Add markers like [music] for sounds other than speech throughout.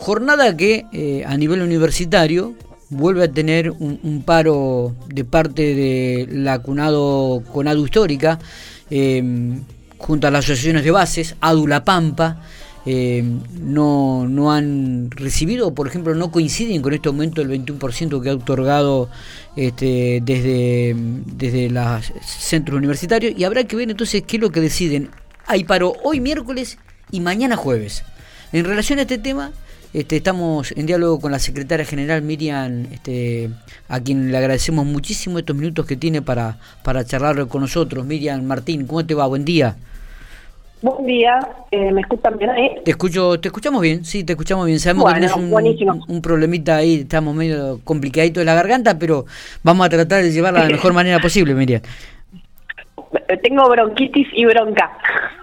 Jornada que eh, a nivel universitario vuelve a tener un, paro de parte de la CUNADO, CONADO Histórica, em, junto a las asociaciones de bases, ADULA Pampa, em, no, no han recibido, por ejemplo, no coinciden con este aumento del 21% que ha otorgado este, desde, desde los centros universitarios y habrá que ver entonces qué es lo que deciden. Hay paro hoy miércoles y mañana jueves. En relación a este tema, este, estamos en diálogo con la secretaria general Miriam, este, a quien le agradecemos muchísimo estos minutos que tiene para, para charlar con nosotros. Miriam Martín, ¿cómo te va? Buen día. Buen día, eh, ¿me escuchan bien ahí? Te escucho, te escuchamos bien, sí, te escuchamos bien. Sabemos que tenés un, un, problemita ahí, estamos medio complicadito de la garganta, pero vamos a tratar de llevarla de la mejor manera posible, Miriam. Tengo bronquitis y bronca.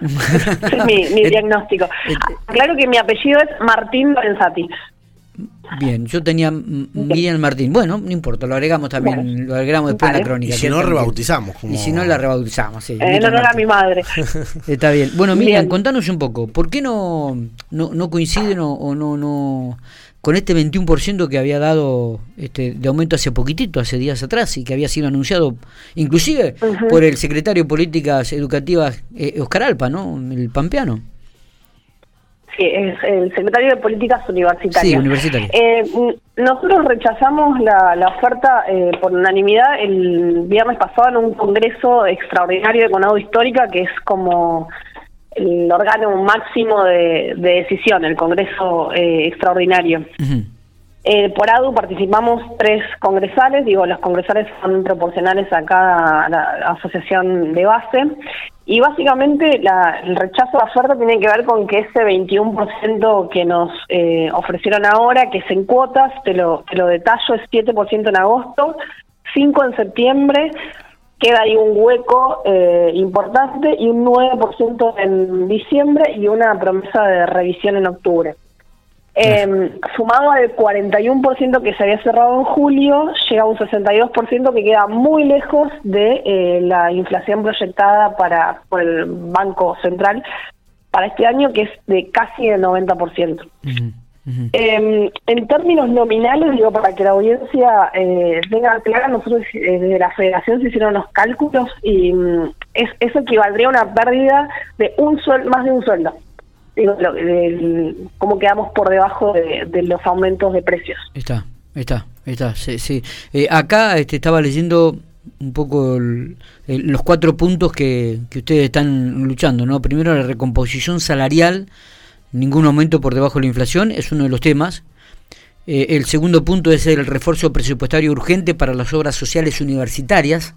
[laughs] es mi, diagnóstico. Claro que mi apellido es Martín Lorenzati. Bien, yo tenía Miriam Martín. Bueno, no importa, lo agregamos también, lo agregamos después en la crónica. Y si no, rebautizamos. Y si no, la rebautizamos, sí. En honor a mi madre. [laughs] Está bien. Bueno, Miriam, contanos un poco, ¿por qué no, no, no coinciden o no, no con este 21% que había dado este, de aumento hace poquitito, hace días atrás, y que había sido anunciado inclusive por el secretario de Políticas Educativas eh, Oscar Alpa, ¿no? El pampeano. Sí, es el secretario de Políticas Universitarias. Sí, universitario. Eh, nosotros rechazamos la, la oferta eh, por unanimidad el viernes pasado en un congreso extraordinario de Conado Histórica, que es como el órgano máximo de, decisión, el Congreso eh, Extraordinario. Eh, por ADU participamos tres congresales, digo, los congresales son proporcionales a cada asociación de base, y básicamente la, el rechazo de oferta tiene que ver con que ese 21% que nos eh, ofrecieron ahora, que es en cuotas, te lo, te lo detallo, es 7% en agosto, 5 en septiembre, queda ahí un hueco eh, importante y un 9% en diciembre y una promesa de revisión en octubre. Eh, sumado al 41% que se había cerrado en julio, llega a un 62% que queda muy lejos de eh, la inflación proyectada para por el Banco Central para este año, que es de casi el 90%. Eh, en términos nominales, digo, para que la audiencia eh, tenga clara, nosotros eh, desde la federación se hicieron los cálculos y mm, es, eso equivaldría a una pérdida de un sueldo, más de un sueldo. Digo, lo, cómo quedamos por debajo de, los aumentos de precios. Está, está, está, sí. sí. Eh, acá este, estaba leyendo un poco los cuatro puntos que, que ustedes están luchando, ¿no? Primero la recomposición salarial ningún aumento por debajo de la inflación, es uno de los temas. Eh, el segundo punto es el refuerzo presupuestario urgente para las obras sociales universitarias.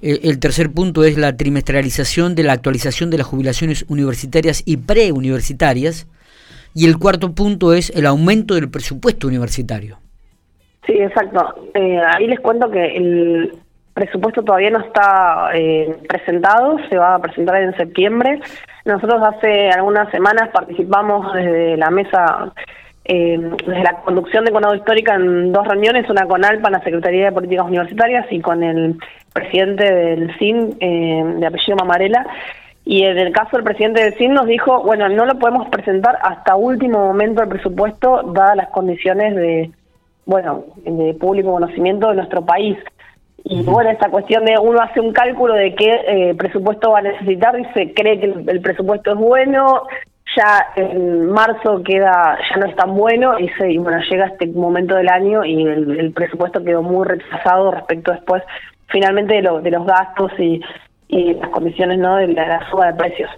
Eh, el tercer punto es la trimestralización de la actualización de las jubilaciones universitarias y preuniversitarias. Y el cuarto punto es el aumento del presupuesto universitario. Sí, exacto. Eh, ahí les cuento que el presupuesto todavía no está presentado, se va a presentar en septiembre. Nosotros hace algunas semanas participamos desde la mesa, eh, desde la conducción de Conado Histórica en dos reuniones, una con ALPA, la Secretaría de Políticas Universitarias, y con el presidente del CIN, eh, de apellido Mamarela. Y en el caso del presidente del CIN nos dijo, bueno, no lo podemos presentar hasta último momento el presupuesto, dadas las condiciones de, bueno, de público conocimiento de nuestro país. Y bueno, esta cuestión de uno hace un cálculo de qué eh, presupuesto va a necesitar y se cree que el, presupuesto es bueno, ya en marzo queda ya no es tan bueno y, se, y bueno llega este momento del año y el, presupuesto quedó muy rechazado respecto después finalmente de, lo, de los gastos y, y las condiciones no de la, suba de precios.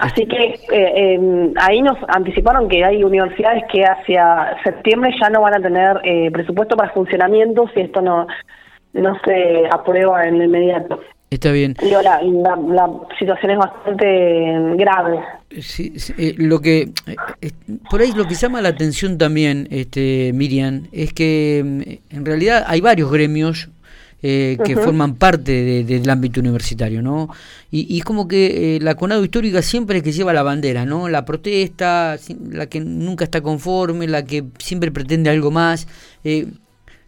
Así que eh, ahí nos anticiparon que hay universidades que hacia septiembre ya no van a tener eh, presupuesto para funcionamiento si esto no no se aprueba en el inmediato. Está bien. la, la, situación es bastante grave. Sí, eh, lo que eh, por ahí lo que llama la atención también, este, Miriam, es que mm, en realidad hay varios gremios eh, que forman parte del ámbito universitario, ¿no? Y, es como que la CONADO histórica siempre es que lleva la bandera, ¿no? La protesta, la que nunca está conforme, la que siempre pretende algo más. Eh,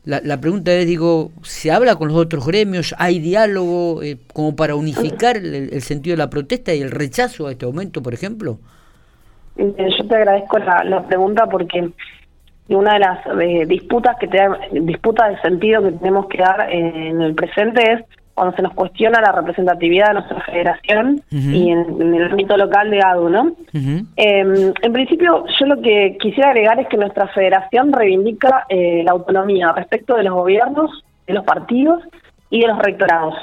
la, la, pregunta es, digo, ¿se habla con los otros gremios? ¿Hay diálogo eh, como para unificar el, sentido de la protesta y el rechazo a este aumento, por ejemplo? yo te agradezco la, pregunta porque una de las eh, disputas que te disputas de sentido que tenemos que dar en el presente es cuando se nos cuestiona la representatividad de nuestra federación y en, el ámbito local de ADU, ¿no? Em, en principio, yo lo que quisiera agregar es que nuestra federación reivindica eh, la autonomía respecto de los gobiernos, de los partidos y de los rectorados.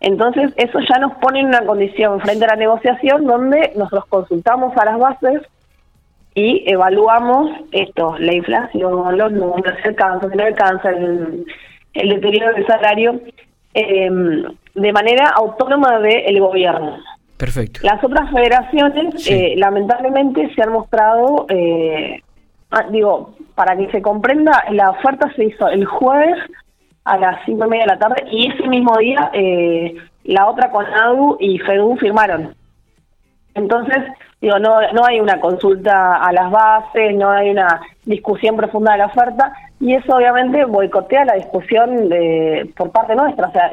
Entonces, eso ya nos pone en una condición frente a la negociación donde nosotros consultamos a las bases y evaluamos esto, la inflación, los números, el cáncer, el cáncer, el, deterioro del salario, eh, de manera autónoma del gobierno. Perfecto. Las otras federaciones, eh, lamentablemente, se han mostrado, eh, ah, digo, para que se comprenda, la oferta se hizo el jueves a las cinco y media de la tarde y ese mismo día eh, la otra CONADU y FEDU firmaron. Entonces, digo, no, no hay una consulta a las bases, no hay una discusión profunda de la oferta y eso obviamente boicotea la discusión de, por parte nuestra. O sea,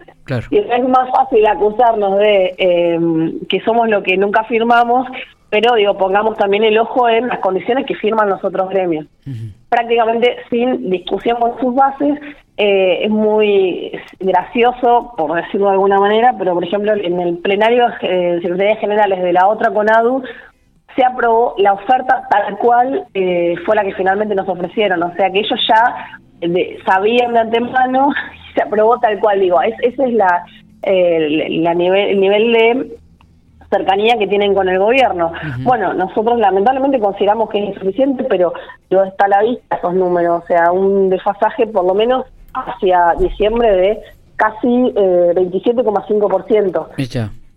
es más fácil acusarnos de eh, que somos lo que nunca firmamos pero digo, pongamos también el ojo en las condiciones que firman los otros gremios. Prácticamente sin discusión con sus bases, eh, es muy gracioso, por decirlo de alguna manera, pero por ejemplo en el plenario de eh, Secretarías Generales de la otra CONADU se aprobó la oferta tal cual eh, fue la que finalmente nos ofrecieron, o sea que ellos ya sabían de antemano [laughs] y se aprobó tal cual, digo, ese es la, la nivel, el nivel de cercanía que tienen con el gobierno. Bueno, nosotros lamentablemente consideramos que es insuficiente, pero no está a la vista esos números, o sea, un desfasaje por lo menos hacia diciembre de casi eh, 27,5%.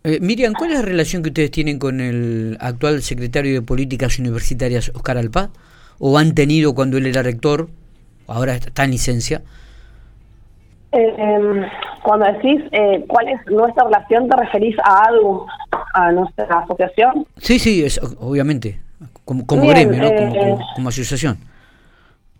Eh, Miriam, ¿cuál es la relación que ustedes tienen con el actual secretario de Políticas Universitarias, Oscar Alpá? ¿O han tenido cuando él era rector, ahora está en licencia? Eh, cuando decís eh, cuál es nuestra relación, ¿te referís a algo, a nuestra asociación? Sí, sí, es, obviamente, como, gremio, ¿no? Eh, como, asociación.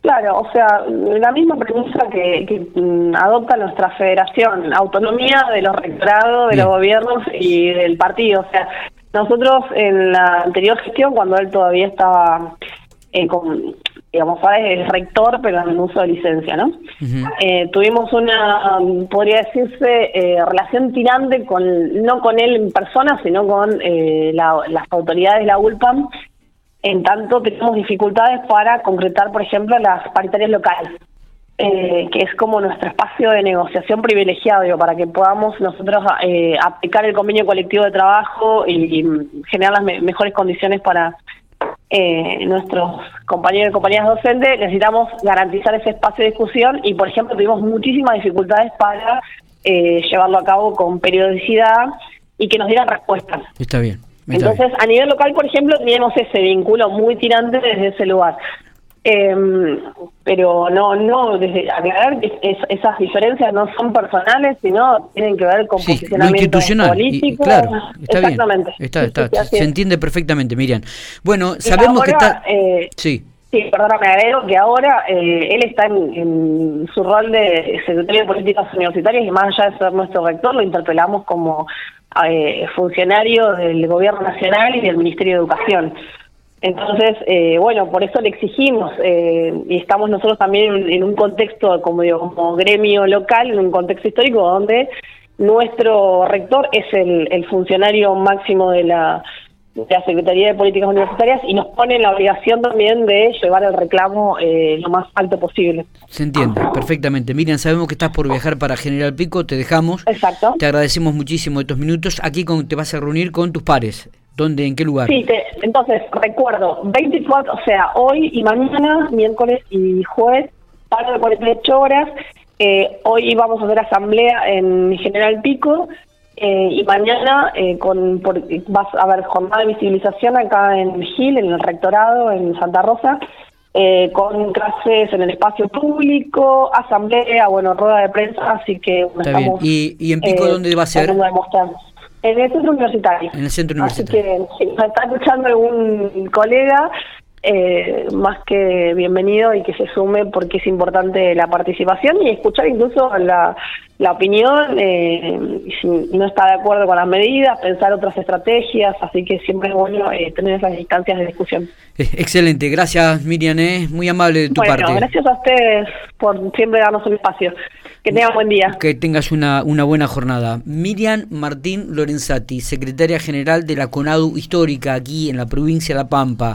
Claro, o sea, la misma premisa que, mm, adopta nuestra federación, autonomía de los rectorados, de los gobiernos y del partido. O sea, nosotros en la anterior gestión, cuando él todavía estaba eh, con, digamos, ahora es rector, pero en uso de licencia, ¿no? Eh, tuvimos una, podría decirse, eh, relación tirante con, no con él en persona, sino con eh, las autoridades de la ULPAM, en tanto tenemos dificultades para concretar, por ejemplo, las paritarias locales. que es como nuestro espacio de negociación privilegiado, digo, para que podamos nosotros aplicar el convenio colectivo de trabajo y, generar las mejores condiciones para eh, nuestros compañeros y compañeras docentes, necesitamos garantizar ese espacio de discusión y, por ejemplo, tuvimos muchísimas dificultades para eh, llevarlo a cabo con periodicidad y que nos dieran respuestas. Está bien. Entonces, a nivel local, por ejemplo, teníamos ese vínculo muy tirante desde ese lugar. Eh, pero no, no, desde aclarar que esas diferencias no son personales, sino tienen que ver con posicionamiento político. claro, está Exactamente. Bien, está, está, se entiende perfectamente, Miriam. Bueno, sabemos que está... Eh, sí. Sí, perdona, me agrego que ahora eh, él está en, su rol de secretario de Políticas Universitarias y más allá de ser nuestro rector, lo interpelamos como eh, funcionario del Gobierno Nacional y del Ministerio de Educación. Entonces, eh, bueno, por eso le exigimos eh, y estamos nosotros también en, un contexto, como digo, como gremio local, en un contexto histórico donde nuestro rector es el, funcionario máximo de la, Secretaría de Políticas Universitarias y nos pone la obligación también de llevar el reclamo eh, lo más alto posible. Se entiende perfectamente. Miriam, sabemos que estás por viajar para General Pico, te dejamos. Exacto. Te agradecemos muchísimo estos minutos. Aquí con, te vas a reunir con tus pares. ¿Dónde? ¿En qué lugar? Sí, entonces recuerdo, 24, o sea, hoy y mañana, miércoles y jueves, paro de 48 horas. Eh, hoy vamos a hacer asamblea en General Pico eh, y mañana eh, con por, vas a haber jornada de visibilización acá en Gil, en el rectorado, en Santa Rosa, con clases en el espacio público, asamblea, bueno, rueda de prensa, así que estamos, ¿Y, ¿Y en Pico dónde va a ser? En el centro universitario. En el centro universitario. Así que si está escuchando algún colega, eh, más que bienvenido y que se sume porque es importante la participación y escuchar incluso la, la opinión, eh, si no está de acuerdo con las medidas, pensar otras estrategias, así que siempre es bueno eh, tener esas instancias de discusión. Eh, excelente, gracias Miriam, muy amable de tu bueno, parte. Gracias a ustedes por siempre darnos un espacio. Que tengan buen día. Que tengas una, una buena jornada. Miriam Martín Lorenzati, secretaria general de la CONADU Histórica aquí en la provincia de La Pampa.